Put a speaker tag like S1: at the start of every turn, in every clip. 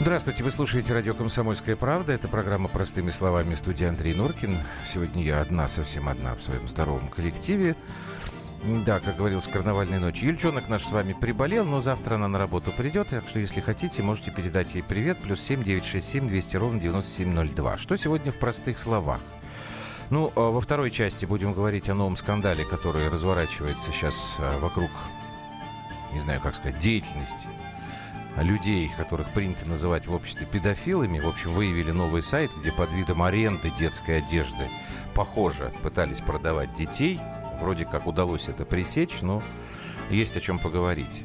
S1: Здравствуйте, вы слушаете радио «Комсомольская правда». Это программа «Простыми словами» студии Андрей Норкин. Сегодня я одна, совсем одна в своем здоровом коллективе. Да, как говорилось в карнавальной ночи. Юльчонок наш с вами приболел, но завтра она на работу придет. Так что, если хотите, можете передать ей привет. Плюс семь девять шесть семь двести ровно девяносто семь ноль два. Что сегодня в простых словах? Ну, а во второй части будем говорить о новом скандале, который разворачивается сейчас а, вокруг, не знаю, как сказать, деятельности людей, которых принято называть в обществе педофилами. В общем, выявили новый сайт, где под видом аренды детской одежды, похоже, пытались продавать детей – Вроде как удалось это пресечь, но есть о чем поговорить.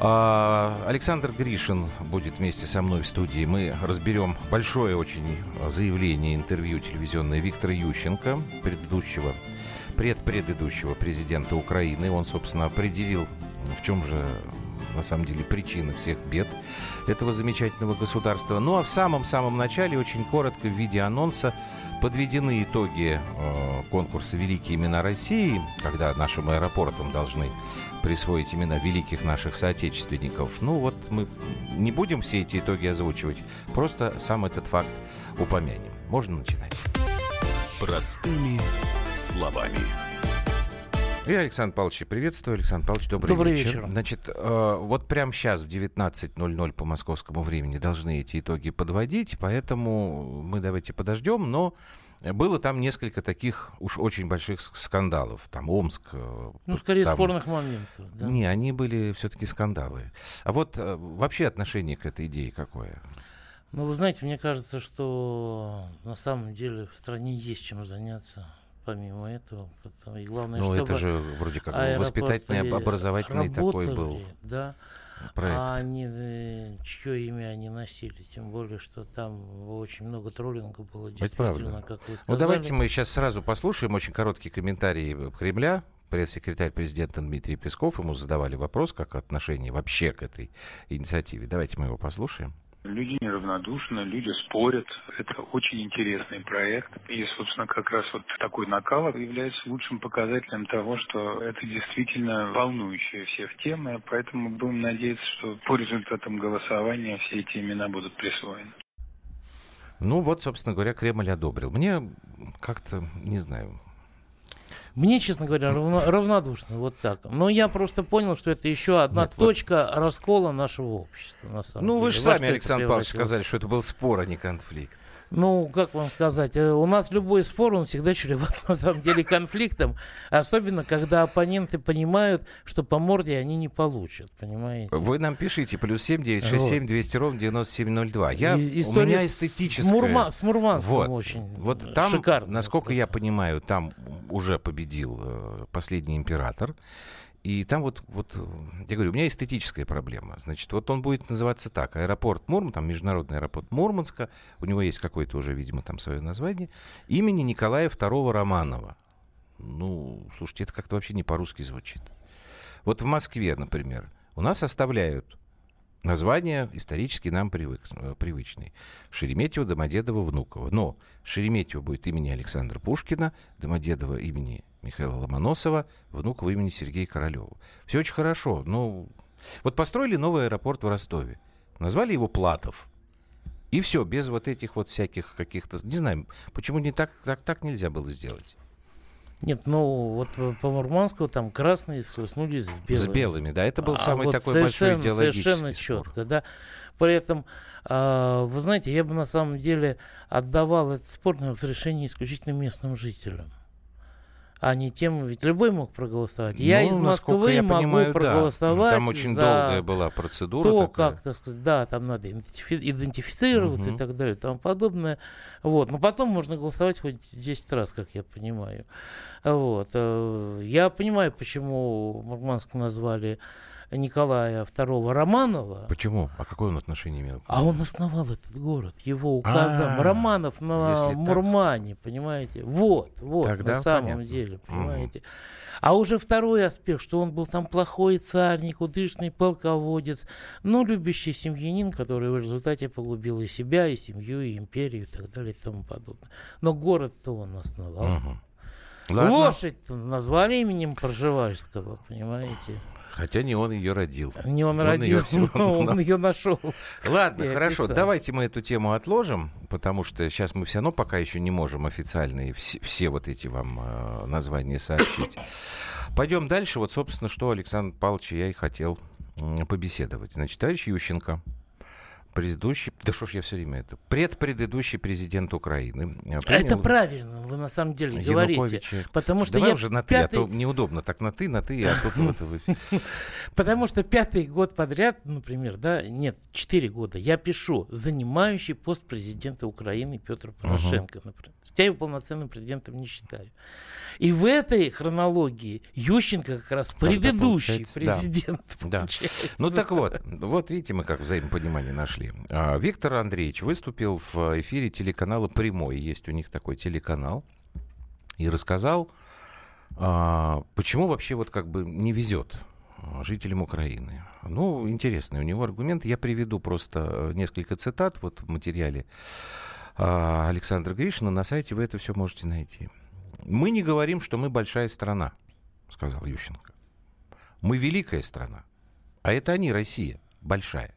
S1: А, Александр Гришин будет вместе со мной в студии. Мы разберем большое очень заявление, интервью телевизионное Виктора Ющенко, предыдущего, предпредыдущего президента Украины. Он, собственно, определил, в чем же на самом деле причины всех бед этого замечательного государства. Ну а в самом-самом начале, очень коротко, в виде анонса, подведены итоги э, конкурса «Великие имена России», когда нашим аэропортам должны присвоить имена великих наших соотечественников. Ну вот мы не будем все эти итоги озвучивать, просто сам этот факт упомянем. Можно начинать.
S2: Простыми словами.
S1: И Александр Павлович, приветствую. Александр Павлович, добрый,
S3: добрый
S1: вечер.
S3: вечер.
S1: Значит, э, вот прямо сейчас в 19.00 по московскому времени должны эти итоги подводить, поэтому мы давайте подождем, но было там несколько таких уж очень больших скандалов. Там Омск. Э,
S3: ну, скорее
S1: там...
S3: спорных моментов. Да?
S1: Не, они были все-таки скандалы. А вот э, вообще отношение к этой идее какое?
S3: Ну, вы знаете, мне кажется, что на самом деле в стране есть чем заняться помимо этого. И главное,
S1: ну, это же вроде как обвоспитательный, образовательный такой был.
S3: Да. Проект. А они, э, чье имя они носили, тем более, что там очень много троллинга было, действительно, как вы сказали.
S1: Ну, давайте мы сейчас сразу послушаем очень короткий комментарий Кремля. Пресс-секретарь президента Дмитрий Песков, ему задавали вопрос, как отношение вообще к этой инициативе. Давайте мы его послушаем.
S4: Люди неравнодушны, люди спорят. Это очень интересный проект. И, собственно, как раз вот такой накал является лучшим показателем того, что это действительно волнующая всех тема. Поэтому будем надеяться, что по результатам голосования все эти имена будут присвоены.
S1: Ну вот, собственно говоря, Кремль одобрил. Мне как-то, не знаю,
S3: мне, честно говоря, равно, равнодушно, вот так. Но я просто понял, что это еще одна Нет, точка вот... раскола нашего общества, на самом
S1: ну,
S3: деле.
S1: вы же сами, Александр Павлович, сказали, что это был спор, а не конфликт.
S3: Ну, как вам сказать, э, у нас любой спор, он всегда чреват, на самом деле, конфликтом. Особенно, когда оппоненты понимают, что по морде они не получат, понимаете?
S1: Вы нам пишите, плюс семь девять шесть семь двести ровно девяносто семь ноль два. Я, у меня эстетическая...
S3: С, Мурма, с Мурманском
S1: вот,
S3: очень
S1: Вот там,
S3: шикарно.
S1: насколько просто. я понимаю, там уже победил э, последний император. И там вот, вот, я говорю, у меня эстетическая проблема. Значит, вот он будет называться так. Аэропорт Мурман, там международный аэропорт Мурманска, у него есть какое-то уже, видимо, там свое название, имени Николая II Романова. Ну, слушайте, это как-то вообще не по-русски звучит. Вот в Москве, например, у нас оставляют название исторически нам привык, э, привычный. Шереметьево, Домодедово, Внуково. Но Шереметьево будет имени Александра Пушкина, Домодедово имени Михаила Ломоносова, внука имени Сергея Королева. Все очень хорошо. Ну, вот построили новый аэропорт в Ростове. Назвали его Платов. И все, без вот этих вот всяких каких-то... Не знаю, почему не так, так, так нельзя было сделать.
S3: Нет, ну вот по Мурманску там красные схлестнулись с белыми.
S1: С белыми, да, это был а самый вот такой большой идеологический
S3: Совершенно
S1: спор.
S3: четко, да. При этом, э, вы знаете, я бы на самом деле отдавал этот спор на разрешение исключительно местным жителям а не тем, ведь любой мог проголосовать. Ну, я из Москвы я могу понимаю, проголосовать.
S1: Да. Там очень
S3: за
S1: долгая была процедура.
S3: То, такая. как, так сказать, да, там надо идентифицироваться угу. и так далее, и тому подобное. Вот. Но потом можно голосовать хоть 10 раз, как я понимаю. Вот. Э, я понимаю, почему Мурманск назвали Николая II Романова.
S1: Почему? А какое он отношение имел?
S3: А он основал этот город, его указом. А-а-а. Романов на Мурмане, так... понимаете? Вот, вот, Тогда на самом понятно. деле, понимаете? Угу. А уже второй аспект, что он был там плохой царь, никудышный полководец, но любящий семьянин, который в результате погубил и себя, и семью, и империю, и так далее, и тому подобное. Но город-то он основал. Угу. Лошадь назвали именем Пржевальского, понимаете?
S1: Хотя не он ее родил.
S3: Не он, он родил, ее но он ее нашел.
S1: Ладно, хорошо, давайте мы эту тему отложим, потому что сейчас мы все равно пока еще не можем официально все, все вот эти вам э, названия сообщить. Пойдем дальше. Вот, собственно, что Александр Павлович я и хотел побеседовать. Значит, товарищ Ющенко, предыдущий, да что ж я все время это, предпредыдущий президент Украины.
S3: Принял... Это правильно, вы на самом деле говорите. Потому что
S1: Давай
S3: я
S1: уже на ты, пятый... а то неудобно так на ты, на ты, а тут вот.
S3: Потому что пятый год подряд, например, да, нет, четыре года, я пишу занимающий пост президента Украины Петр Порошенко, например. Я его полноценным президентом не считаю. И в этой хронологии Ющенко как раз предыдущий президент.
S1: Да. Ну так вот, вот видите, мы как взаимопонимание нашли. А, Виктор Андреевич выступил в эфире телеканала «Прямой». Есть у них такой телеканал. И рассказал, а, почему вообще вот как бы не везет жителям Украины. Ну, интересный у него аргумент. Я приведу просто несколько цитат вот в материале а, Александра Гришина. На сайте вы это все можете найти. Мы не говорим, что мы большая страна, сказал Ющенко. Мы великая страна. А это они, Россия, большая.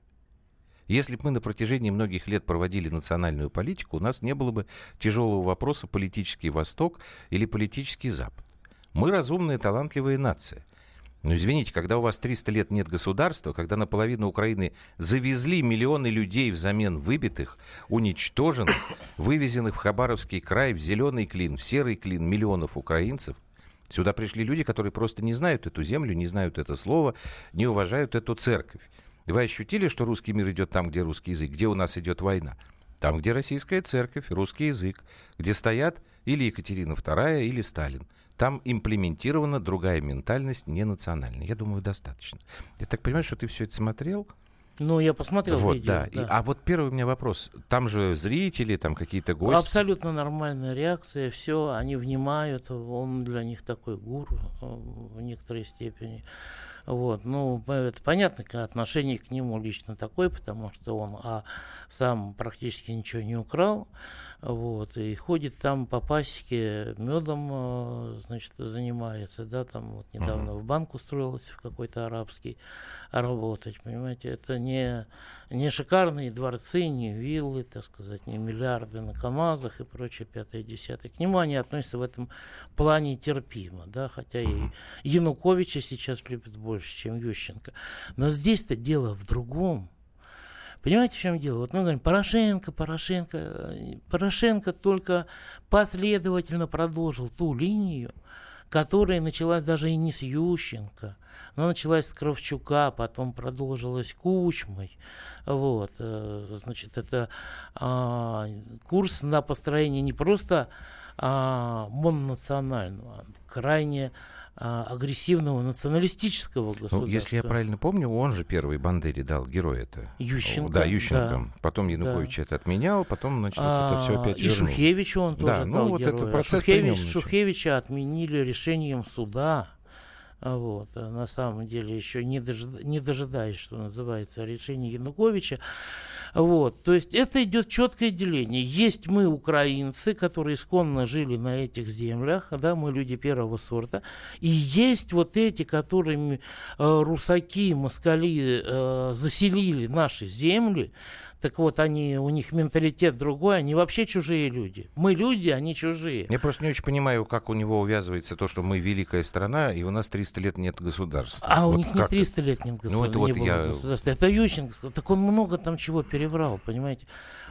S1: Если бы мы на протяжении многих лет проводили национальную политику, у нас не было бы тяжелого вопроса политический Восток или политический Запад. Мы разумная, талантливая нация – ну, извините, когда у вас 300 лет нет государства, когда наполовину Украины завезли миллионы людей взамен выбитых, уничтоженных, вывезенных в Хабаровский край, в зеленый клин, в серый клин миллионов украинцев, сюда пришли люди, которые просто не знают эту землю, не знают это слово, не уважают эту церковь. Вы ощутили, что русский мир идет там, где русский язык, где у нас идет война? Там, где российская церковь, русский язык, где стоят или Екатерина II, или Сталин. Там имплементирована другая ментальность, не национальная. Я думаю, достаточно. Я так понимаю, что ты все это смотрел?
S3: Ну, я посмотрел
S1: вот,
S3: видео.
S1: Да.
S3: да.
S1: И, а вот первый у меня вопрос. Там же зрители, там какие-то гости.
S3: Абсолютно нормальная реакция. Все, они внимают. Он для них такой гуру э, в некоторой степени. Вот, ну, это понятно, отношение к нему лично такое, потому что он а, сам практически ничего не украл, вот, и ходит там по пасеке медом, э, значит, занимается, да, там вот недавно uh-huh. в банк устроилась в какой-то арабский работать, понимаете, это не, не шикарные дворцы, не виллы, так сказать, не миллиарды на КАМАЗах и прочее, пятое, десятое. К нему они относятся в этом плане терпимо, да, хотя и Януковича сейчас любят больше больше, чем Ющенко. Но здесь-то дело в другом. Понимаете, в чем дело? Вот мы говорим, Порошенко, Порошенко. Порошенко только последовательно продолжил ту линию, которая началась даже и не с Ющенко, но началась с Кравчука, потом продолжилась Кучмой. Вот, э, значит, это а, курс на построение не просто а, мононационального, а крайне а, агрессивного националистического государства. Ну,
S1: если я правильно помню, он же первый Бандере дал герой это.
S3: Ющенко.
S1: Да, Ющенко. Да. Потом Янукович да. это отменял, потом, значит, а, это все опять
S3: И вернул. Шухевичу он тоже да, ну, дал вот героя. Это процесс Шухевич, Шухевича отменили решением суда. Вот, а на самом деле еще не, дожид, не дожидаясь, что называется, решения Януковича. Вот, то есть это идет четкое деление. Есть мы, украинцы, которые исконно жили на этих землях, да, мы люди первого сорта, и есть вот эти, которыми э, русаки, москали э, заселили наши земли, так вот, они, у них менталитет другой, они вообще чужие люди. Мы люди, они чужие.
S1: Я просто не очень понимаю, как у него увязывается то, что мы великая страна, и у нас 300 лет нет государства.
S3: А вот у них как? не 300 лет нет государства. Ну, это вот я... государства. Это Ющенко. Так он много там чего переврал, понимаете.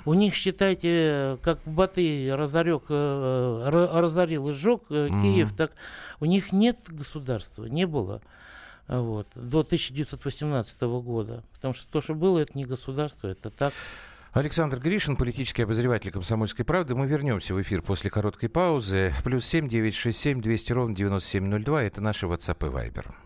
S3: У них, считайте, как Батый разорек, э, разорил и сжег mm-hmm. Киев, так у них нет государства, не было вот, до 1918 года. Потому что то, что было, это не государство, это так.
S1: Александр Гришин, политический обозреватель «Комсомольской правды». Мы вернемся в эфир после короткой паузы. Плюс семь девять шесть семь двести ровно девяносто семь ноль два. Это наши WhatsApp и Viber.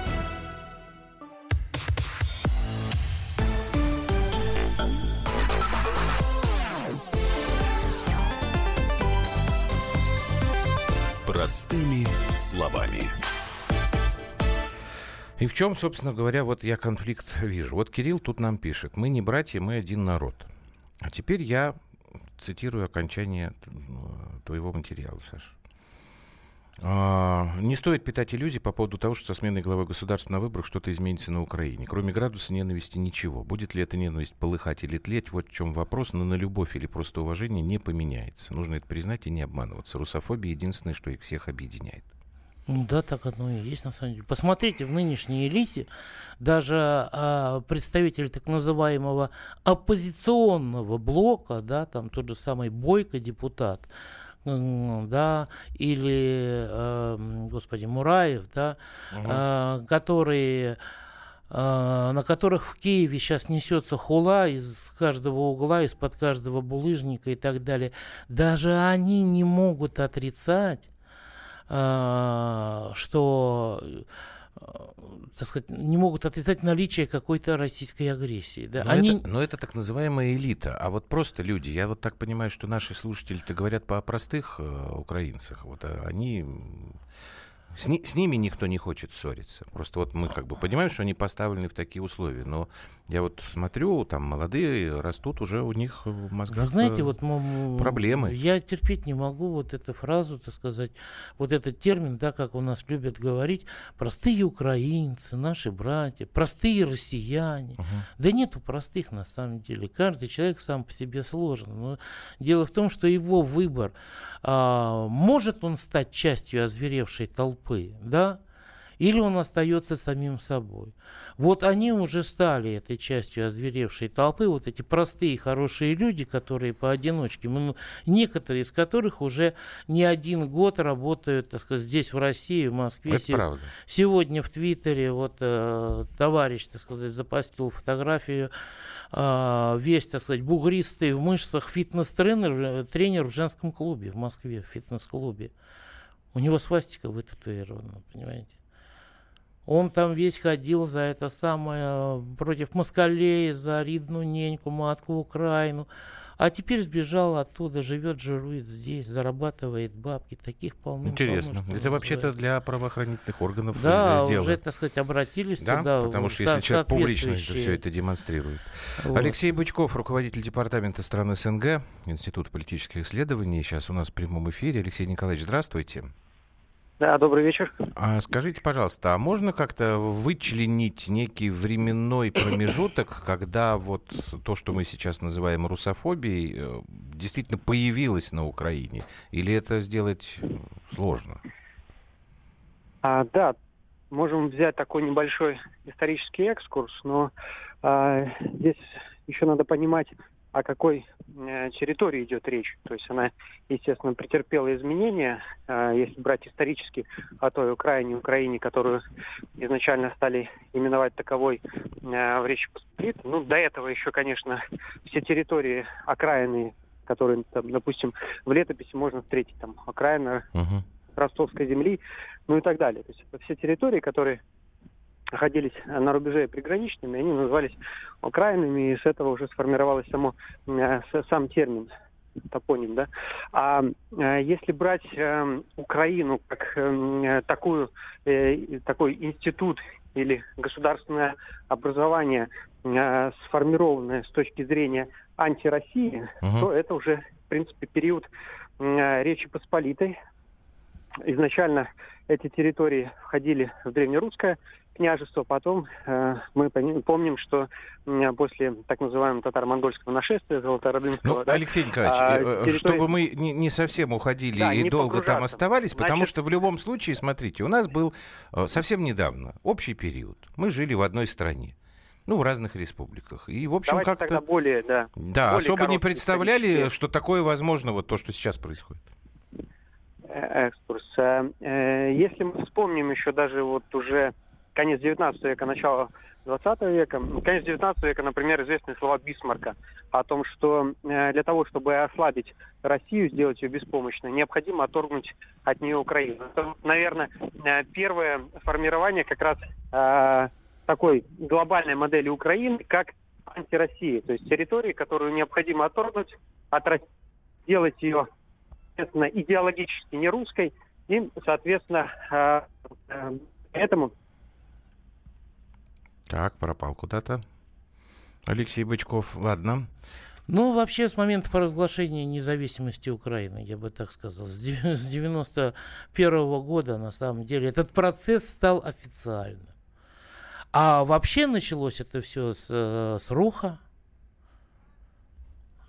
S1: И в чем, собственно говоря, вот я конфликт вижу. Вот Кирилл тут нам пишет. Мы не братья, мы один народ. А теперь я цитирую окончание твоего материала, Саша. Не стоит питать иллюзий по поводу того, что со сменой главы государства на выборах что-то изменится на Украине. Кроме градуса ненависти ничего. Будет ли эта ненависть полыхать или тлеть, вот в чем вопрос, но на любовь или просто уважение не поменяется. Нужно это признать и не обманываться. Русофобия единственное, что их всех объединяет.
S3: Ну да, так оно и есть на самом деле. Посмотрите, в нынешней элите даже а, представители так называемого оппозиционного блока, да, там тот же самый Бойко депутат, да, или, э, господи, Мураев, да, угу. э, которые э, на которых в Киеве сейчас несется хула из каждого угла, из-под каждого булыжника и так далее, даже они не могут отрицать, что так сказать, не могут отрицать наличие какой-то российской агрессии. Да?
S1: Но, Они... это, но это так называемая элита. А вот просто люди, я вот так понимаю, что наши слушатели-то говорят по простых э, украинцах. Вот а они с, ни, с ними никто не хочет ссориться. Просто вот мы как бы понимаем, что они поставлены в такие условия. Но я вот смотрю, там молодые растут уже у них в мозгах Вы
S3: знаете, вот
S1: проблемы.
S3: Я терпеть не могу вот эту фразу, так сказать, вот этот термин, да, как у нас любят говорить, простые украинцы, наши братья, простые россияне. Угу. Да нету простых на самом деле. Каждый человек сам по себе сложен. Но дело в том, что его выбор, а, может он стать частью озверевшей толпы, толпы, да, или он остается самим собой. Вот они уже стали этой частью озверевшей толпы, вот эти простые хорошие люди, которые поодиночке, ну, некоторые из которых уже не один год работают, так сказать, здесь в России, в Москве.
S1: Это правда.
S3: Сегодня в Твиттере вот э, товарищ, так сказать, запостил фотографию э, весь, так сказать, бугристый в мышцах фитнес-тренер тренер в женском клубе в Москве, в фитнес-клубе. У него свастика вытатуирована, понимаете? Он там весь ходил за это самое, против москалей, за Ридну Неньку, матку Украину. А теперь сбежал оттуда, живет, жирует здесь, зарабатывает бабки. Таких полно.
S1: Интересно. Это вообще-то для правоохранительных органов
S3: да,
S1: дело.
S3: уже, так сказать, обратились
S1: да?
S3: туда.
S1: Потому что если человек публично все это демонстрирует. Вот. Алексей Бычков, руководитель департамента стран СНГ, Институт политических исследований. Сейчас у нас в прямом эфире. Алексей Николаевич, здравствуйте.
S5: Да, добрый вечер.
S1: А скажите, пожалуйста, а можно как-то вычленить некий временной промежуток, когда вот то, что мы сейчас называем русофобией, э, действительно появилось на Украине? Или это сделать э, сложно?
S5: А, да, можем взять такой небольшой исторический экскурс, но а, здесь еще надо понимать, о какой э, территории идет речь. То есть она, естественно, претерпела изменения, э, если брать исторически о той Украине, Украине, которую изначально стали именовать таковой э, в Речи Посполитой. Ну, до этого еще, конечно, все территории окраины, которые, там, допустим, в летописи можно встретить, там, окраина uh-huh. Ростовской земли, ну и так далее. То есть это все территории, которые находились на рубеже приграничными, они назывались окраинами, и с этого уже сформировалось само, э, сам термин топоним, да. А э, если брать э, Украину как э, такую, э, такой институт или государственное образование, э, сформированное с точки зрения антироссии, uh-huh. то это уже, в принципе, период э, Речи Посполитой. Изначально эти территории входили в древнерусское княжество. Потом э, мы помним, что э, после так называемого татаро-монгольского нашествия Золотородынского...
S1: Ну, да, Алексей Николаевич, а, территория... чтобы мы не, не совсем уходили да, и долго там оставались, Значит... потому что в любом случае, смотрите, у нас был э, совсем недавно общий период. Мы жили в одной стране. Ну, в разных республиках. И, в общем, как-то...
S5: тогда более, да.
S1: Да, более особо не представляли, что такое возможно, вот то, что сейчас происходит
S5: э, экскурс. Если мы вспомним еще даже вот уже конец 19 века, начало 20 века. Конец 19 века, например, известные слова Бисмарка о том, что э, для того, чтобы ослабить Россию, сделать ее беспомощной, необходимо отторгнуть от нее Украину. Это, наверное, э, первое формирование как раз э, такой глобальной модели Украины, как антироссии, то есть территории, которую необходимо отторгнуть от России, сделать ее, естественно, идеологически не русской, И, соответственно, э, э, поэтому...
S1: Так, пропал куда-то. Алексей Бычков, ладно.
S3: Ну, вообще, с момента провозглашения независимости Украины, я бы так сказал, с 91 -го года, на самом деле, этот процесс стал официальным. А вообще началось это все с, с руха,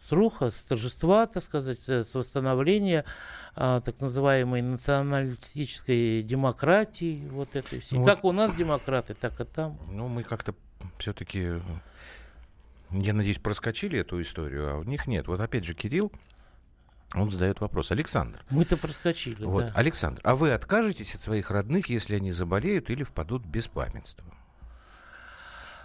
S3: с руха, с торжества, так сказать, с восстановления а, так называемой националистической демократии, вот этой всей. Ну, как вот, у нас демократы, так и там.
S1: Ну, мы как-то все-таки я надеюсь, проскочили эту историю, а у них нет. Вот опять же, Кирилл, он задает вопрос. Александр.
S3: Мы-то проскочили,
S1: вот,
S3: да.
S1: Александр, а вы откажетесь от своих родных, если они заболеют или впадут в беспамятство?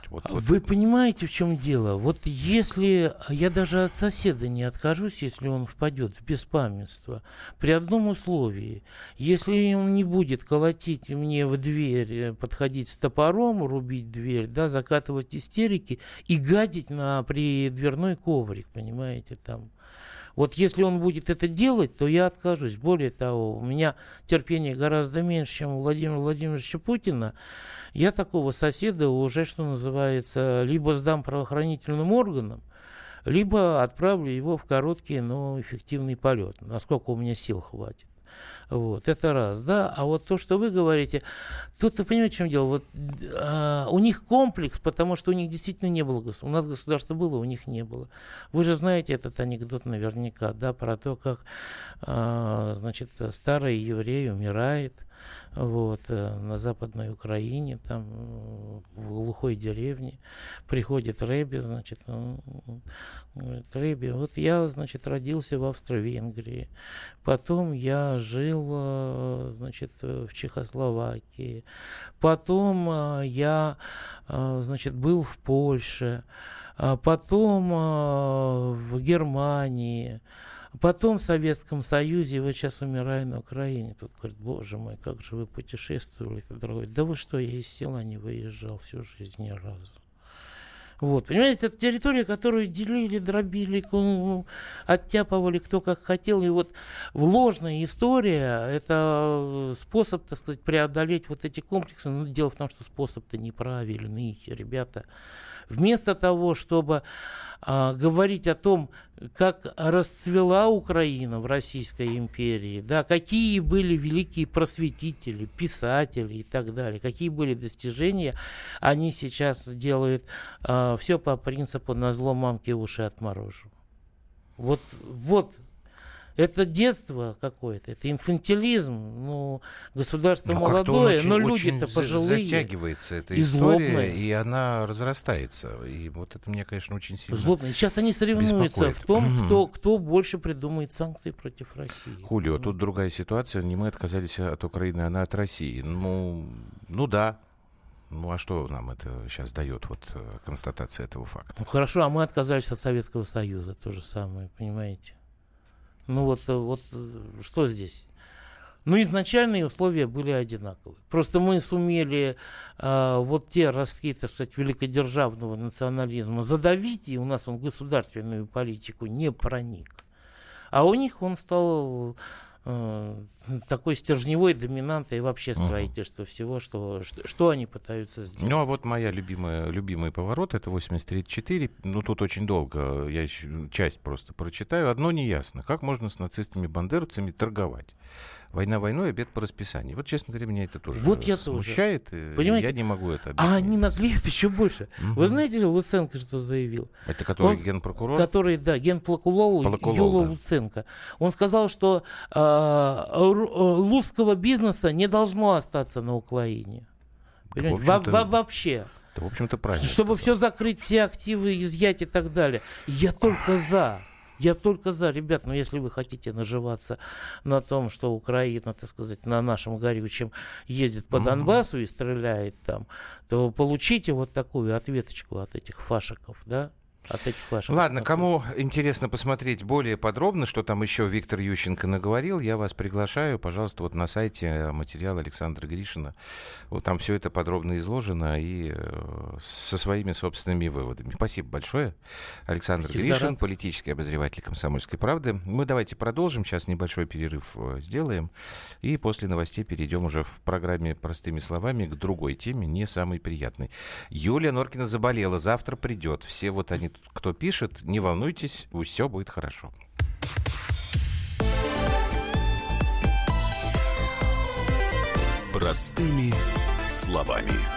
S3: Вот, вот Вы понимаете, в чем дело? Вот если я даже от соседа не откажусь, если он впадет в беспамятство, при одном условии, если он не будет колотить мне в дверь, э, подходить с топором, рубить дверь, да, закатывать истерики и гадить на придверной коврик, понимаете, там. Вот если он будет это делать, то я откажусь. Более того, у меня терпение гораздо меньше, чем у Владимира Владимировича Путина. Я такого соседа уже, что называется, либо сдам правоохранительным органам, либо отправлю его в короткий, но эффективный полет, насколько у меня сил хватит. Вот, это раз, да. А вот то, что вы говорите, тут, вы понимаете, в чем дело? Вот, а, у них комплекс, потому что у них действительно не было государства. У нас государство было, у них не было. Вы же знаете этот анекдот наверняка, да, про то, как, а, значит, старый еврей умирает, вот, э, на Западной Украине, там, в глухой деревне, приходит Рэби, значит, он говорит, Рэби, вот я, значит, родился в Австро-Венгрии, потом я жил, э, значит, в Чехословакии, потом э, я, значит, был в Польше, а потом в Германии, Потом в Советском Союзе, вот сейчас умираю на Украине. Тут говорит, боже мой, как же вы путешествовали. Это другой. Да вы что, я из села не выезжал всю жизнь ни разу. Вот, понимаете, это территория, которую делили, дробили, оттяпывали кто как хотел. И вот ложная история – это способ, так сказать, преодолеть вот эти комплексы. Но дело в том, что способ-то неправильный, ребята. Вместо того, чтобы а, говорить о том, как расцвела Украина в Российской империи, да, какие были великие просветители, писатели и так далее, какие были достижения, они сейчас делают а, все по принципу «на зло мамки уши отморожу». Вот, вот это детство какое-то, это инфантилизм. Ну, государство но молодое, очень, но люди-то пожилые.
S1: затягивается эта и история, злобные. и она разрастается. И вот это мне, конечно, очень сильно
S3: Злобные. Сейчас они соревнуются беспокоит. в том, кто, кто больше придумает санкции против России.
S1: Хулио, тут другая ситуация. Не мы отказались от Украины, она от России. Ну, ну да, ну а что нам это сейчас дает, вот э, констатация этого факта?
S3: Ну хорошо, а мы отказались от Советского Союза, то же самое, понимаете? Ну вот, э, вот э, что здесь? Ну, изначальные условия были одинаковые. Просто мы сумели э, вот те ростки, так сказать, великодержавного национализма задавить, и у нас он в государственную политику не проник. А у них он стал такой стержневой доминантой вообще строительства uh-huh. всего, что, что, что они пытаются сделать.
S1: Ну, а вот моя любимая, любимый поворот, это 83.4. Ну, тут очень долго, я часть просто прочитаю. Одно неясно. Как можно с нацистами-бандеровцами торговать? Война войной, обед по расписанию. Вот, честно говоря, меня это тоже вот я смущает. Тоже. Понимаете? Я не могу это
S3: объяснить. А они наглеют еще больше. Угу. Вы знаете ли, Луценко что заявил?
S1: Это который Он, генпрокурор?
S3: Который, да, генпрокурор Юла да. Луценко. Он сказал, что э, русского бизнеса не должно остаться на Украине. Понимаете? Во -во Вообще.
S1: Это, в общем-то, правильно.
S3: Чтобы сказал. все закрыть, все активы изъять и так далее. Я только за. Я только за, ребят, но если вы хотите наживаться на том, что Украина, так сказать, на нашем горючем ездит по Донбассу и стреляет там, то получите вот такую ответочку от этих фашиков, да? Этих ваших.
S1: Ладно, кому интересно посмотреть более подробно, что там еще Виктор Ющенко наговорил, я вас приглашаю, пожалуйста, вот на сайте материал Александра Гришина. Вот там все это подробно изложено и э, со своими собственными выводами. Спасибо большое. Александр Всегда Гришин, рад. политический обозреватель «Комсомольской правды». Мы давайте продолжим, сейчас небольшой перерыв э, сделаем, и после новостей перейдем уже в программе «Простыми словами» к другой теме, не самой приятной. Юлия Норкина заболела, завтра придет. Все вот они, кто пишет, не волнуйтесь, все будет хорошо.
S2: Простыми словами.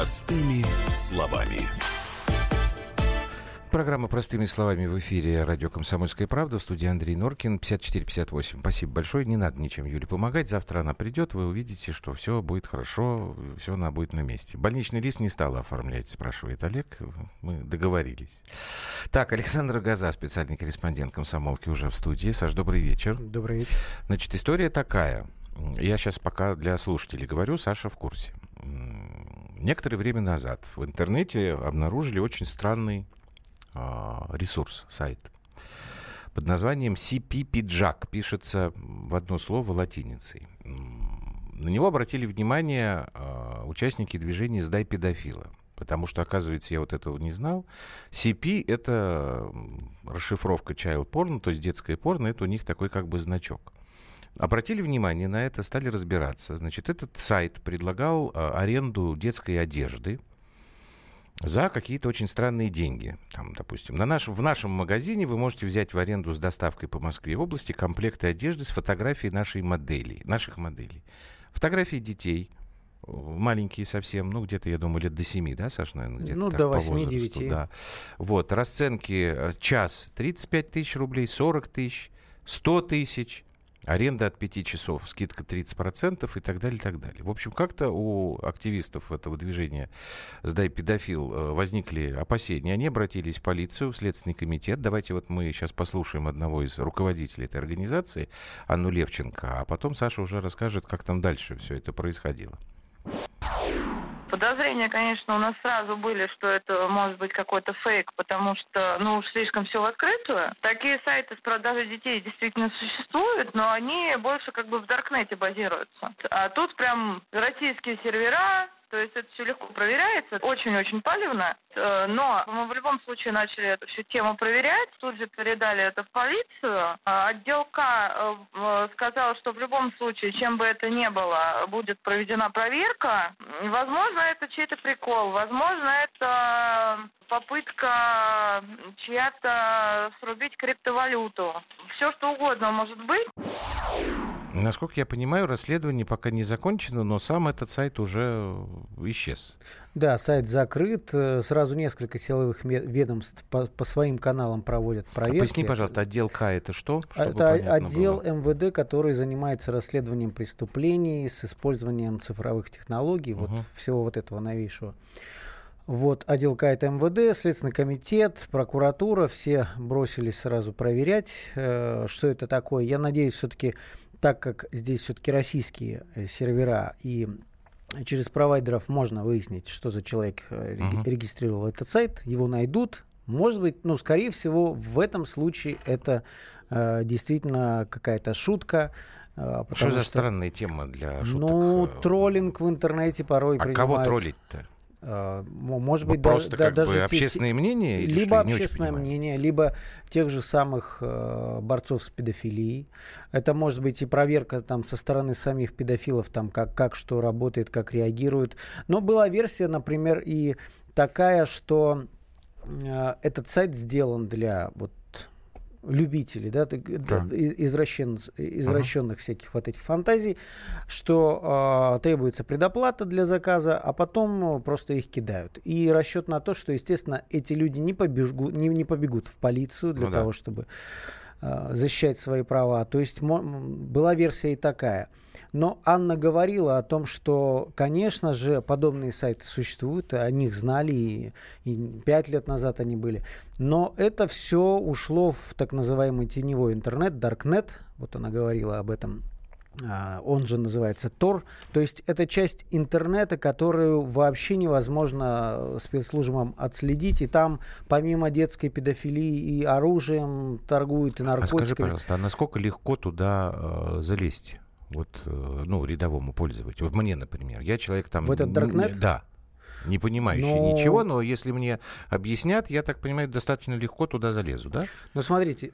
S2: Простыми словами.
S1: Программа «Простыми словами» в эфире радио «Комсомольская правда». В студии Андрей Норкин, 5458. Спасибо большое. Не надо ничем Юле помогать. Завтра она придет, вы увидите, что все будет хорошо, все она будет на месте. Больничный лист не стала оформлять, спрашивает Олег. Мы договорились. Так, Александр Газа, специальный корреспондент «Комсомолки» уже в студии. Саш, добрый вечер.
S6: Добрый вечер.
S1: Значит, история такая. Я сейчас пока для слушателей говорю, Саша в курсе. Некоторое время назад в интернете обнаружили очень странный а, ресурс, сайт под названием CP-Pidjak. Пишется в одно слово латиницей. На него обратили внимание э, участники движения «Сдай педофила». Потому что, оказывается, я вот этого не знал. CP — это расшифровка child porn, то есть детское порно, это у них такой как бы значок. Обратили внимание на это, стали разбираться. Значит, этот сайт предлагал э, аренду детской одежды, за какие-то очень странные деньги. Там, допустим, на наш, в нашем магазине вы можете взять в аренду с доставкой по Москве в области комплекты одежды с фотографией нашей модели, наших моделей. Фотографии детей, маленькие совсем, ну, где-то, я думаю, лет до 7, да, Саш, наверное, где-то
S6: Ну,
S1: так,
S6: до 8-9.
S1: Да. Вот, расценки э, час 35 тысяч рублей, 40 тысяч, 100 тысяч, Аренда от 5 часов, скидка 30% и так далее, и так далее. В общем, как-то у активистов этого движения «Сдай педофил» э, возникли опасения. Они обратились в полицию, в Следственный комитет. Давайте вот мы сейчас послушаем одного из руководителей этой организации, Анну Левченко, а потом Саша уже расскажет, как там дальше все это происходило.
S7: Подозрения, конечно, у нас сразу были, что это может быть какой-то фейк, потому что, ну, уж слишком все в открытую. Такие сайты с продажей детей действительно существуют, но они больше как бы в Даркнете базируются. А тут прям российские сервера, то есть это все легко проверяется, очень-очень палевно. Э, но мы в любом случае начали эту всю тему проверять, тут же передали это в полицию. А отдел К э, э, сказал, что в любом случае, чем бы это ни было, будет проведена проверка. Возможно, это чей-то прикол, возможно, это попытка чья-то срубить криптовалюту. Все что угодно может быть.
S1: Насколько я понимаю, расследование пока не закончено, но сам этот сайт уже исчез.
S6: Да, сайт закрыт. Э, сразу несколько силовых ведомств по, по своим каналам проводят а проверки. А
S1: поясни, пожалуйста, отдел К это что?
S6: Это отдел было. МВД, который занимается расследованием преступлений с использованием цифровых технологий, угу. вот всего вот этого новейшего. Вот, отдел К это МВД, Следственный комитет, прокуратура, все бросились сразу проверять, э, что это такое. Я надеюсь, все-таки так как здесь все-таки российские э, сервера и через провайдеров можно выяснить, что за человек uh-huh. регистрировал этот сайт, его найдут. Может быть, ну, скорее всего, в этом случае это э, действительно какая-то шутка.
S1: Э, что за что, странная тема для шуток?
S6: Ну, троллинг в интернете порой
S1: А
S6: принимает...
S1: кого троллить-то?
S6: А, может быть,
S1: просто да, как даже бы общественное те, мнение?
S6: Или либо что, общественное мнение, либо тех же самых э, борцов с педофилией. Это может быть и проверка там со стороны самих педофилов, там как, как что работает, как реагируют. Но была версия, например, и такая, что э, этот сайт сделан для вот любителей, да, да. Извращен, извращенных uh-huh. всяких вот этих фантазий, что э, требуется предоплата для заказа, а потом просто их кидают. И расчет на то, что, естественно, эти люди не, побегу, не, не побегут в полицию для ну, того, да. чтобы э, защищать свои права. То есть была версия и такая. Но Анна говорила о том, что, конечно же, подобные сайты существуют, о них знали, и, 5 лет назад они были. Но это все ушло в так называемый теневой интернет, Darknet, вот она говорила об этом он же называется Тор. То есть это часть интернета, которую вообще невозможно спецслужбам отследить. И там помимо детской педофилии и оружием торгуют, и наркотиками. А скажи,
S1: пожалуйста, а насколько легко туда э, залезть? Вот, э, ну, рядовому пользователю. Вот мне, например. Я человек там...
S6: В этот Даркнет?
S1: Да не понимающий но... ничего, но если мне объяснят, я так понимаю, достаточно легко туда залезу, да?
S6: Ну, смотрите,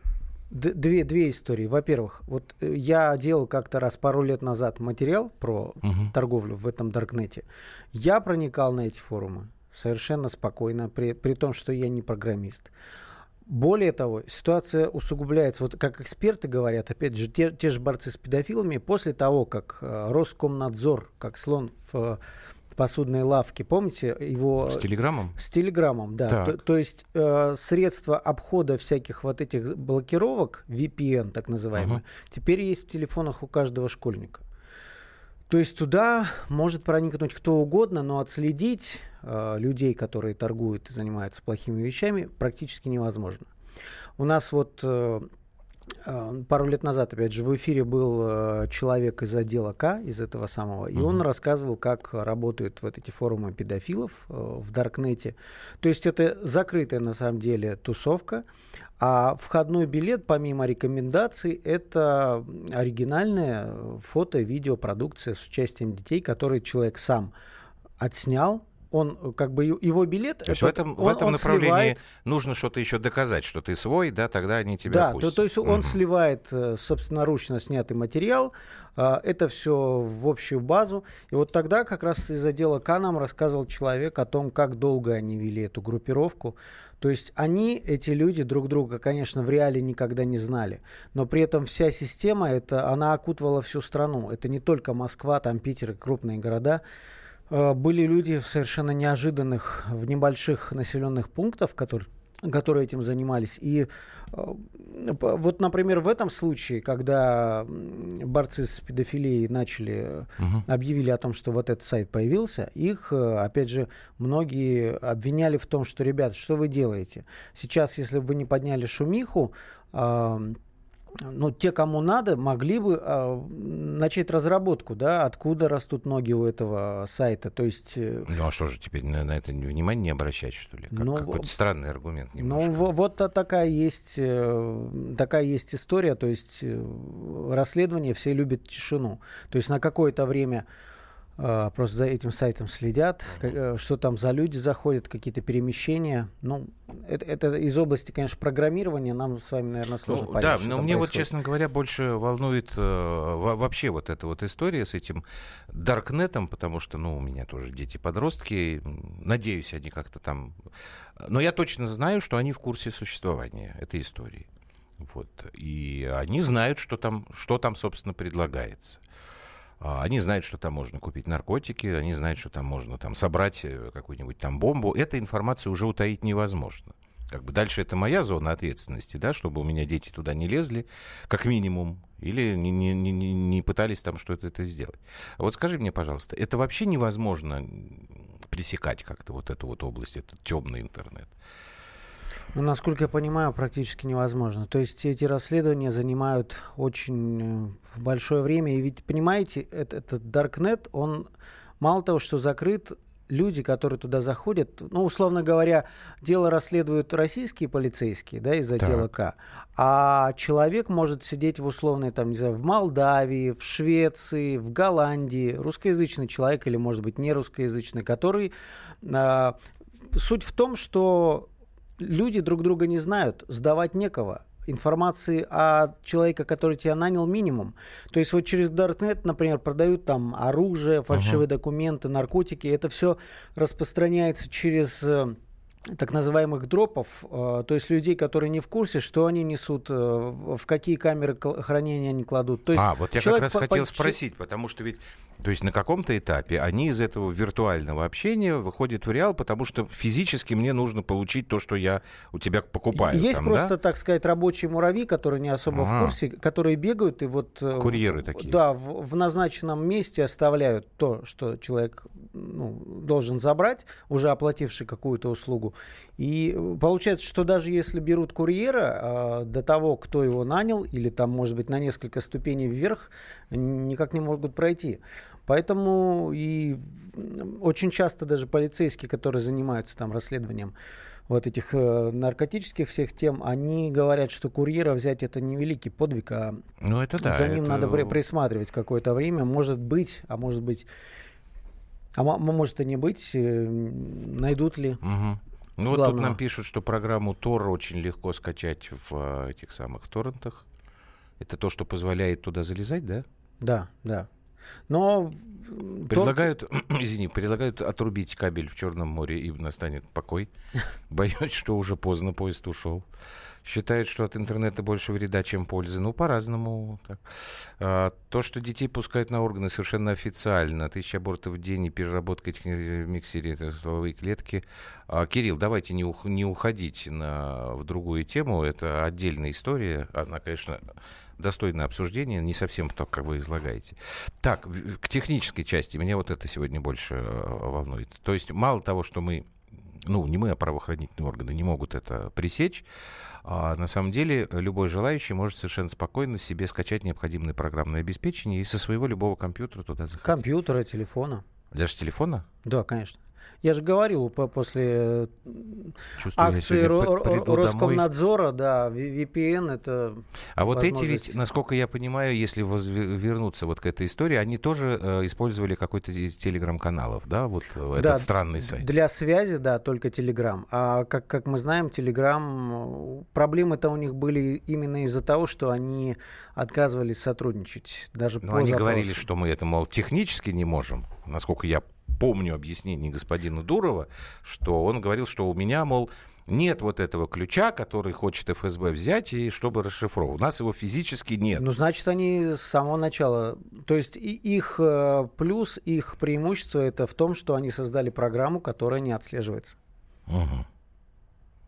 S6: Две, две истории. Во-первых, вот э, я делал как-то раз пару лет назад материал про угу. торговлю в этом Даркнете. Я проникал на эти форумы совершенно спокойно, при, при том, что я не программист. Более того, ситуация усугубляется. Вот как эксперты говорят, опять же, те, те же борцы с педофилами, после того, как э, Роскомнадзор, как слон в посудной лавки, помните его?
S1: С телеграммом?
S6: С телеграммом, да. То, то есть э, средства обхода всяких вот этих блокировок, VPN так называемые, угу. теперь есть в телефонах у каждого школьника. То есть туда может проникнуть кто угодно, но отследить э, людей, которые торгуют и занимаются плохими вещами, практически невозможно. У нас вот Э, пару лет назад, опять же, в эфире был э, человек из отдела К, из этого самого, и угу. он рассказывал, как работают вот эти форумы педофилов э, в Даркнете. То есть это закрытая на самом деле тусовка, а входной билет, помимо рекомендаций, это оригинальная фото, видео, продукция с участием детей, которые человек сам отснял, он э, как бы его билет.
S1: То есть в этом, он, в этом направлении сливает... нужно что-то еще доказать, что ты свой, да, тогда они тебя
S6: да,
S1: пустят.
S6: То, то есть угу. он сливает э, собственноручно снятый материал, а, это все в общую базу. И вот тогда как раз из отдела К нам рассказывал человек о том, как долго они вели эту группировку. То есть они, эти люди, друг друга, конечно, в реале никогда не знали. Но при этом вся система, это, она окутывала всю страну. Это не только Москва, там Питер и крупные города. Э, были люди совершенно неожиданных, в небольших населенных пунктах, которые которые этим занимались. И э, вот, например, в этом случае, когда борцы с педофилией начали, угу. объявили о том, что вот этот сайт появился, их, э, опять же, многие обвиняли в том, что, ребят, что вы делаете? Сейчас, если бы вы не подняли шумиху, ну, те, кому надо, могли бы э, начать разработку, да, откуда растут ноги у этого сайта. То есть... Э,
S1: ну, а что же теперь на, на это внимание не обращать, что ли? Как, ну, какой-то странный аргумент немножко.
S6: Ну, вот такая есть, э, такая есть история, то есть э, расследование все любят тишину. То есть на какое-то время а, просто за этим сайтом следят, э, что там за люди заходят, какие-то перемещения. Ну, это, это из области, конечно, программирования. Нам с вами, наверное, сложно ну, понять.
S1: Да, но мне происходит. вот, честно говоря, больше волнует э, вообще вот эта вот история с этим Даркнетом, потому что, ну, у меня тоже дети-подростки. Надеюсь, они как-то там... Но я точно знаю, что они в курсе существования этой истории. Вот. И они знают, что там, что там, собственно, предлагается. А, они знают, что там можно купить наркотики, они знают, что там можно там, собрать э, какую-нибудь там бомбу. Эта информация уже утаить невозможно. Как бы дальше это моя зона ответственности, да, чтобы у меня дети туда не лезли, как минимум, или не, не, не, не пытались там что-то это сделать. А вот скажи мне, пожалуйста, это вообще невозможно пресекать как-то вот эту вот область, этот темный интернет?
S6: Ну, насколько я понимаю, практически невозможно. То есть эти расследования занимают очень э, большое время. И ведь, понимаете, этот, этот Darknet, он мало того, что закрыт, люди, которые туда заходят, ну, условно говоря, дело расследуют российские полицейские, да, из отдела К, а человек может сидеть в условной, там, не знаю, в Молдавии, в Швеции, в Голландии, русскоязычный человек или, может быть, не русскоязычный, который... Э, суть в том, что люди друг друга не знают, сдавать некого. Информации о человеке, который тебя нанял, минимум. То есть вот через Darknet, например, продают там оружие, фальшивые uh-huh. документы, наркотики. Это все распространяется через э, так называемых дропов, э, то есть людей, которые не в курсе, что они несут, э, в какие камеры хранения они кладут. То есть
S1: а, вот я как раз по- хотел по- спросить, потому что ведь, то есть на каком-то этапе они из этого виртуального общения выходят в реал, потому что физически мне нужно получить то, что я у тебя покупаю.
S6: Есть
S1: там,
S6: просто,
S1: да?
S6: так сказать, рабочие муравьи, которые не особо а. в курсе, которые бегают и вот...
S1: Э, Курьеры такие.
S6: Да, в, в назначенном месте оставляют то, что человек ну, должен забрать, уже оплативший какую-то услугу. И получается, что даже если берут курьера, э, до того, кто его нанял, или там, может быть, на несколько ступеней вверх, никак не могут пройти. Поэтому и очень часто даже полицейские, которые занимаются там расследованием вот этих э, наркотических всех тем, они говорят, что курьера взять это не великий подвиг, а
S1: ну, это да,
S6: за ним
S1: это...
S6: надо присматривать какое-то время. Может быть, а может быть а может и не быть, э, найдут ли.
S1: Угу. Ну вот тут нам пишут, что программу Tor очень легко скачать в э, этих самых торрентах. Это то, что позволяет туда залезать, да?
S6: Да, да. Но
S1: предлагают, тот... извини, предлагают отрубить кабель в Черном море и настанет покой. Боюсь, что уже поздно поезд ушел считают, что от интернета больше вреда, чем пользы. Ну, по-разному. А, то, что детей пускают на органы совершенно официально. Тысяча абортов в день и переработка этих в миксере, это стволовые клетки. А, Кирилл, давайте не, ух, не уходить на, в другую тему. Это отдельная история. Она, конечно, достойное обсуждение, не совсем то, как вы излагаете. Так, к технической части меня вот это сегодня больше э, волнует. То есть мало того, что мы ну, не мы, а правоохранительные органы не могут это пресечь, а на самом деле любой желающий может совершенно спокойно себе скачать необходимое программное обеспечение и со своего любого компьютера туда заходить.
S6: Компьютера, телефона.
S1: Даже телефона?
S6: Да, конечно. Я же говорил по после э, Чувствую, акции Роскомнадзора, домой. да, VPN это.
S1: А вот эти ведь, насколько я понимаю, если вернуться вот к этой истории, они тоже э, использовали какой-то из телеграм-каналов, да, вот да, этот странный сайт.
S6: Для связи, да, только телеграм. А как, как мы знаем, телеграм, проблемы-то у них были именно из-за того, что они отказывались сотрудничать. Даже
S1: Но они запросу. говорили, что мы это, мол, технически не можем, насколько я помню объяснение господина Дурова, что он говорил, что у меня, мол, нет вот этого ключа, который хочет ФСБ взять, и чтобы расшифровать. У нас его физически нет.
S6: Ну, значит, они с самого начала... То есть их э, плюс, их преимущество это в том, что они создали программу, которая не отслеживается.
S1: Угу.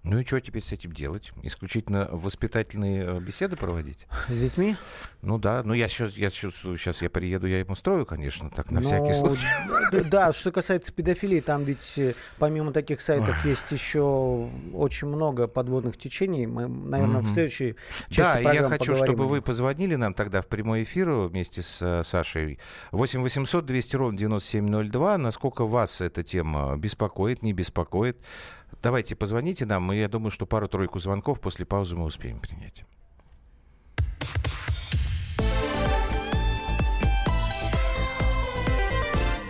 S1: Ну и что теперь с этим делать? Исключительно воспитательные э, беседы проводить?
S6: С детьми?
S1: Ну да, ну я сейчас, я сейчас, сейчас я приеду, я ему строю, конечно, так на Но, всякий ну, случай.
S6: Да, что касается педофилии, там ведь э, помимо таких сайтов есть еще очень много подводных течений. Мы, наверное, в следующей части
S1: Да, я хочу, чтобы вы позвонили нам тогда в прямой эфир вместе с э, Сашей. 8 800 200 ровно 9702. Насколько вас эта тема беспокоит, не беспокоит? Давайте позвоните нам, и я думаю, что пару-тройку звонков после паузы мы успеем принять.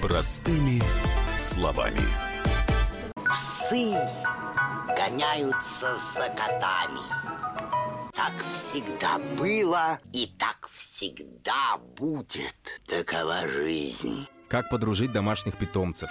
S2: Простыми словами.
S8: Псы гоняются за котами. Так всегда было и так всегда будет. Такова жизнь.
S9: Как подружить домашних питомцев,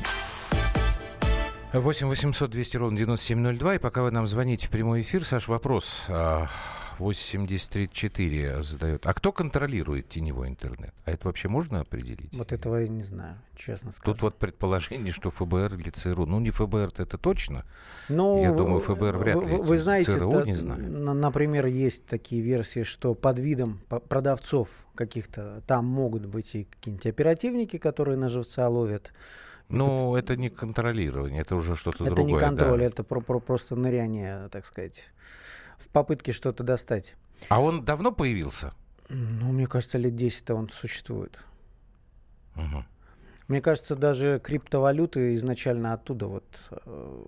S1: 8 800 200 ровно 9702. И пока вы нам звоните в прямой эфир, Саш, вопрос. 8034 задает. А кто контролирует теневой интернет? А это вообще можно определить?
S6: Вот этого я не знаю, честно скажу.
S1: Тут вот предположение, что ФБР или ЦРУ. Ну, не ФБР, это точно. Ну, я думаю, ФБР вряд ли.
S6: Вы, вы знаете,
S1: ЦРУ
S6: это,
S1: не знаю.
S6: Например, есть такие версии, что под видом продавцов каких-то там могут быть и какие-нибудь оперативники, которые на живца ловят.
S1: Ну, это не контролирование, это уже что-то
S6: это
S1: другое.
S6: Это не контроль,
S1: да.
S6: это про, про, просто ныряние, так сказать, в попытке что-то достать.
S1: А он давно появился?
S6: Ну, мне кажется, лет 10-то он существует.
S1: Угу.
S6: Мне кажется, даже криптовалюты изначально оттуда вот э,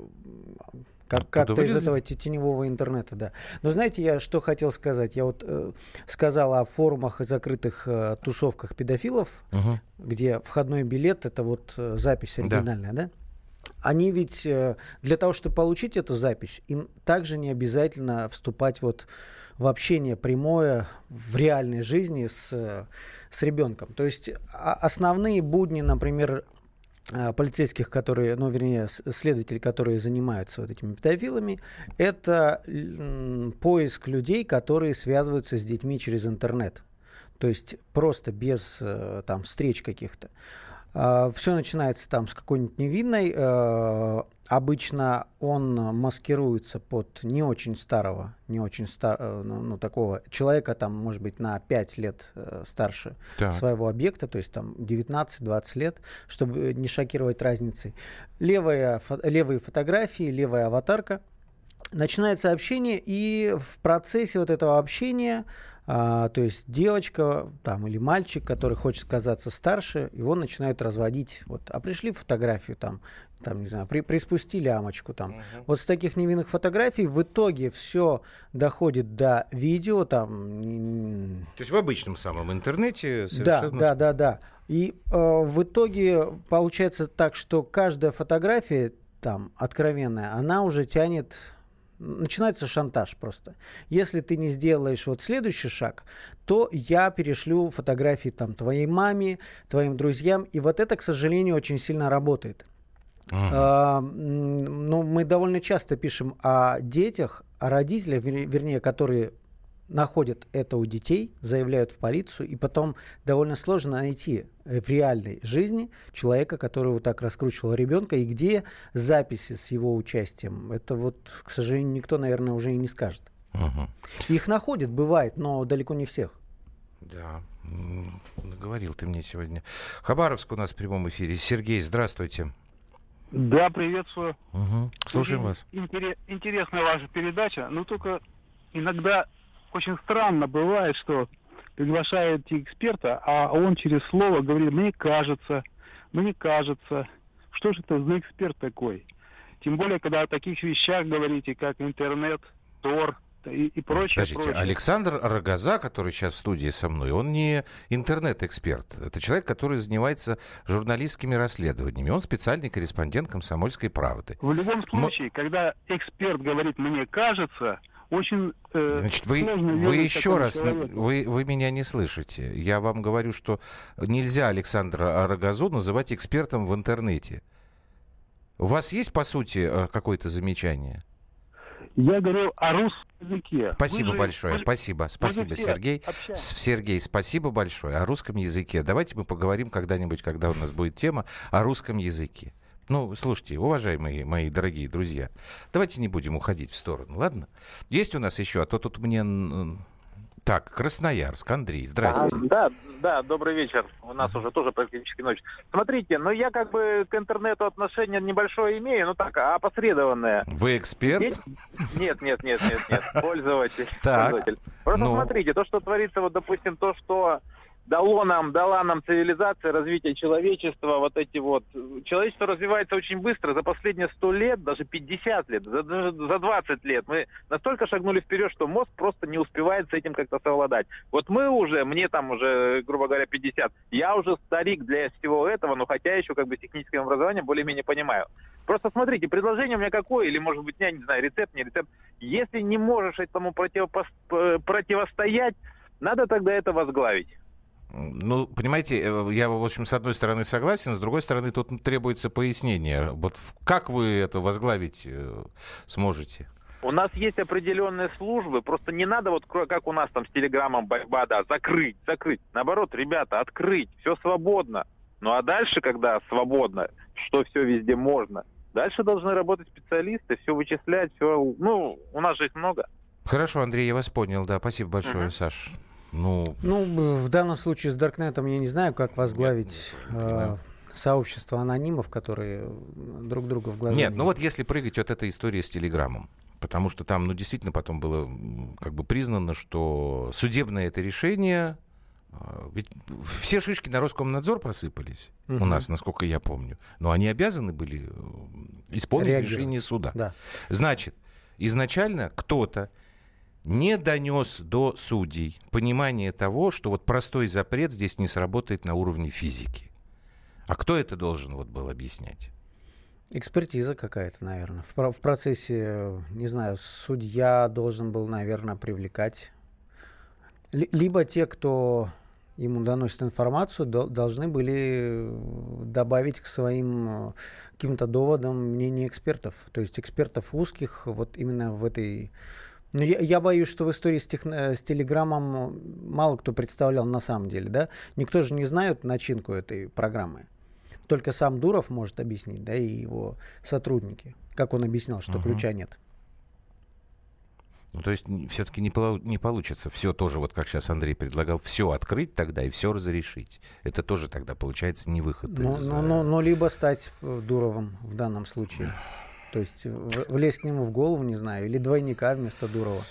S6: как, как-то из этого теневого интернета, да. Но знаете, я что хотел сказать? Я вот э, сказал о форумах и закрытых э, тусовках педофилов, угу. где входной билет это вот э, запись оригинальная, да? да? Они ведь э, для того, чтобы получить эту запись, им также не обязательно вступать вот в общение прямое в реальной жизни с, с ребенком. То есть а, основные будни, например, а, полицейских, которые, ну, вернее, следователей, которые занимаются вот этими педофилами, это поиск людей, которые связываются с детьми через интернет. То есть просто без э, там встреч каких-то. А, Все начинается там с какой-нибудь невинной. Э, обычно он маскируется под не очень старого, не очень стар, э, ну, ну, такого человека, там, может быть, на 5 лет э, старше так. своего объекта, то есть там 19-20 лет, чтобы не шокировать разницы. Левая, фо, левые фотографии, левая аватарка. Начинается общение, и в процессе вот этого общения а, то есть девочка там, или мальчик, который хочет казаться старше, его начинают разводить. Вот, а пришли фотографию там, там не знаю, при, приспусти лямочку там. Угу. Вот с таких невинных фотографий в итоге все доходит до видео там.
S1: То есть в обычном самом интернете
S6: совершенно... Да, да, да, да. И э, в итоге получается так, что каждая фотография там откровенная, она уже тянет начинается шантаж просто. Если ты не сделаешь вот следующий шаг, то я перешлю фотографии там твоей маме, твоим друзьям, и вот это, к сожалению, очень сильно работает. Uh-huh. Ну, мы довольно часто пишем о детях, о родителях, вернее, которые находят это у детей, заявляют в полицию, и потом довольно сложно найти э, в реальной жизни человека, который вот так раскручивал ребенка, и где записи с его участием. Это вот, к сожалению, никто, наверное, уже и не скажет. Угу. Их находят, бывает, но далеко не всех.
S1: Да, говорил ты мне сегодня. Хабаровск у нас в прямом эфире. Сергей, здравствуйте.
S10: Да, приветствую.
S1: Угу. Слушаем Очень вас.
S10: Интерес, интересная ваша передача, но только иногда очень странно бывает, что приглашаете эксперта, а он через слово говорит, мне кажется, мне кажется. Что же это за эксперт такой? Тем более, когда о таких вещах говорите, как интернет, Тор, и, и прочее.
S1: Подождите,
S10: прочее.
S1: Александр Рогоза, который сейчас в студии со мной, он не интернет-эксперт. Это человек, который занимается журналистскими расследованиями. Он специальный корреспондент «Комсомольской правды».
S10: В любом случае, Но... когда эксперт говорит «мне кажется», очень э,
S1: Значит, вы, вы еще раз, вы, вы меня не слышите. Я вам говорю, что нельзя Александра Рогозу называть экспертом в интернете. У вас есть, по сути, э, какое-то замечание?
S10: Я говорю о русском языке.
S1: Спасибо вы большое, вы, спасибо, спасибо, Сергей. Общаемся. Сергей, спасибо большое. О русском языке. Давайте мы поговорим когда-нибудь, когда у нас будет тема о русском языке. Ну, слушайте, уважаемые мои дорогие друзья, давайте не будем уходить в сторону, ладно? Есть у нас еще, а то тут мне... Так, Красноярск, Андрей, здрасте.
S11: А, да, да, добрый вечер. У нас уже тоже практически ночь. Смотрите, ну я как бы к интернету отношение небольшое имею, ну так, опосредованное.
S1: Вы эксперт? Здесь...
S11: Нет, нет, нет, нет, нет, пользователь.
S1: Так.
S11: Пользователь. Просто ну... смотрите, то, что творится, вот, допустим, то, что дало нам, дала нам цивилизация, развитие человечества, вот эти вот. Человечество развивается очень быстро, за последние сто лет, даже 50 лет, за, за 20 лет. Мы настолько шагнули вперед, что мозг просто не успевает с этим как-то совладать. Вот мы уже, мне там уже, грубо говоря, 50, я уже старик для всего этого, но хотя еще как бы техническим образованием более-менее понимаю. Просто смотрите, предложение у меня какое, или может быть, я не знаю, рецепт, не рецепт. Если не можешь этому противопо- противостоять, надо тогда это возглавить.
S1: Ну, понимаете, э, я, в общем, с одной стороны согласен, с другой стороны тут требуется пояснение. Вот как вы это возглавить э, сможете?
S11: У нас есть определенные службы, просто не надо вот как у нас там с телеграммом борьба, да, закрыть, закрыть. Наоборот, ребята, открыть, все свободно. Ну а дальше, когда свободно, что все везде можно, дальше должны работать специалисты, все вычислять, все, ну, у нас же их много.
S1: Хорошо, Андрей, я вас понял, да, спасибо большое, uh-huh. Саш.
S6: Ну... ну, в данном случае с Даркнетом я не знаю, как возглавить э, сообщество анонимов, которые друг друга в глаза...
S1: Нет, ну вот если прыгать, вот эта история с Телеграмом. Потому что там, ну, действительно потом было как бы признано, что судебное это решение А, ведь все шишки на Роскомнадзор посыпались угу. у нас, насколько я помню. Но они обязаны были исполнить решение суда. Да. Значит, изначально кто-то не донес до судей понимание того, что вот простой запрет здесь не сработает на уровне физики. А кто это должен вот был объяснять?
S6: Экспертиза какая-то, наверное. В, процессе, не знаю, судья должен был, наверное, привлекать. Либо те, кто ему доносит информацию, должны были добавить к своим э, каким-то доводам мнение экспертов. То есть экспертов узких вот именно в этой но ну, я, я боюсь, что в истории с, тех, с Телеграмом мало кто представлял на самом деле, да? Никто же не знает начинку этой программы. Только сам Дуров может объяснить, да, и его сотрудники. Как он объяснял, что угу. ключа нет.
S1: Ну, то есть все-таки не, не получится все тоже, вот как сейчас Андрей предлагал, все открыть тогда и все разрешить. Это тоже тогда получается не выход
S6: ну, из... Ну, ну, ну, либо стать э, Дуровым в данном случае. То есть влезть к нему в голову, не знаю, или двойника вместо Дурова.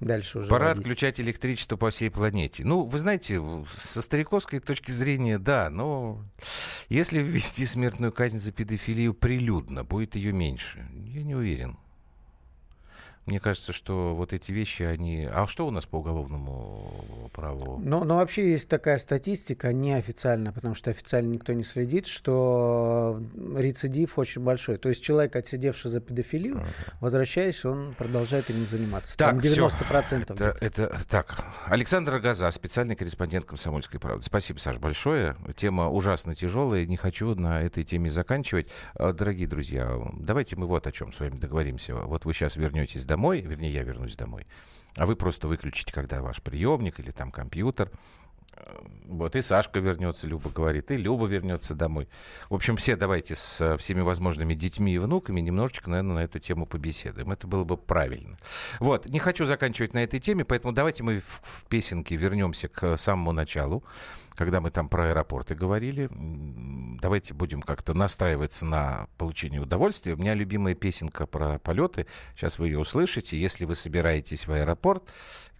S6: Дальше уже
S1: Пора водить. отключать электричество по всей планете. Ну, вы знаете, со стариковской точки зрения, да, но если ввести смертную казнь за педофилию прилюдно, будет ее меньше. Я не уверен. Мне кажется, что вот эти вещи, они... А что у нас по уголовному праву?
S6: Ну, ну вообще есть такая статистика, неофициально, потому что официально никто не следит, что рецидив очень большой. То есть человек, отсидевший за педофилию, ага. возвращаясь, он продолжает им заниматься.
S1: Так, Там 90% это, это, так, Александр Газа, специальный корреспондент «Комсомольской правды». Спасибо, Саш, большое. Тема ужасно тяжелая, не хочу на этой теме заканчивать. А, дорогие друзья, давайте мы вот о чем с вами договоримся. Вот вы сейчас вернетесь домой, вернее, я вернусь домой, а вы просто выключите, когда ваш приемник или там компьютер. Э, вот и Сашка вернется, Люба говорит, и Люба вернется домой. В общем, все давайте с э, всеми возможными детьми и внуками немножечко, наверное, на эту тему побеседуем. Это было бы правильно. Вот, не хочу заканчивать на этой теме, поэтому давайте мы в, в песенке вернемся к самому началу когда мы там про аэропорты говорили. Давайте будем как-то настраиваться на получение удовольствия. У меня любимая песенка про полеты. Сейчас вы ее услышите. Если вы собираетесь в аэропорт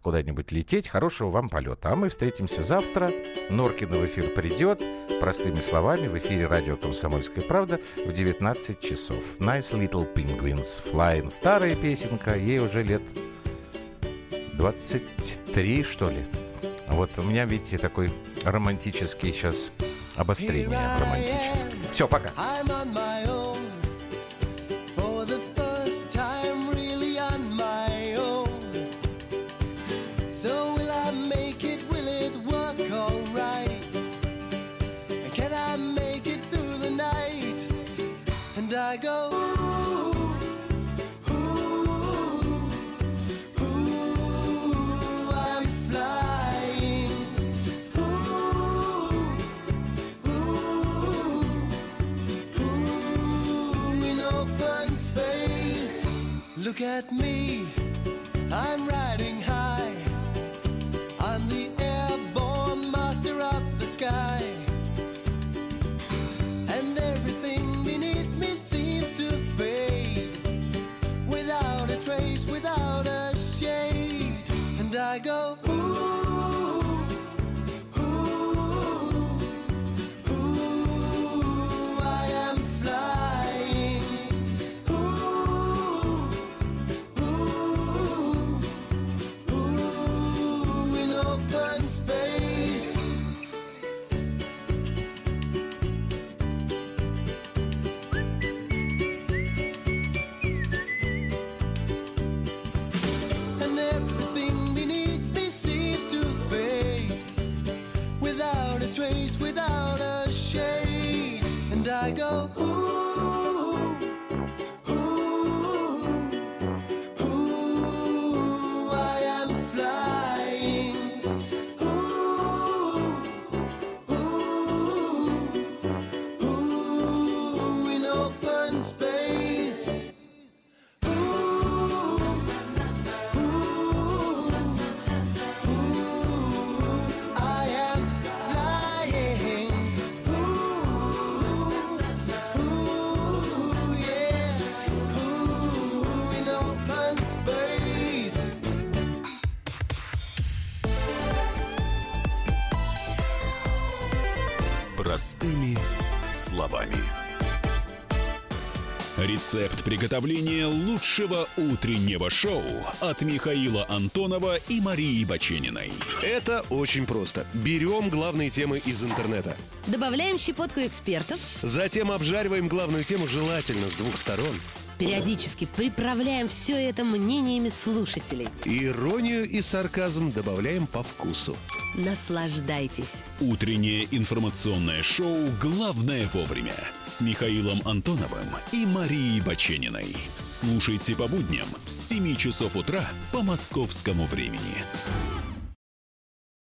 S1: куда-нибудь лететь, хорошего вам полета. А мы встретимся завтра. Норкин в эфир придет. Простыми словами, в эфире радио «Комсомольская правда» в 19 часов. Nice Little Penguins Flying. Старая песенка, ей уже лет 23, что ли. Вот у меня, видите, такой романтический сейчас обострение романтическое. Все, пока. Look at me, I'm riding
S2: Cùng Рецепт приготовления лучшего утреннего шоу от Михаила Антонова и Марии Бачениной.
S12: Это очень просто. Берем главные темы из интернета.
S13: Добавляем щепотку экспертов.
S12: Затем обжариваем главную тему желательно с двух сторон.
S13: Периодически приправляем все это мнениями слушателей.
S12: Иронию и сарказм добавляем по вкусу.
S13: Наслаждайтесь.
S2: Утреннее информационное шоу «Главное вовремя» с Михаилом Антоновым и Марией Бачениной. Слушайте по будням с 7 часов утра по московскому времени.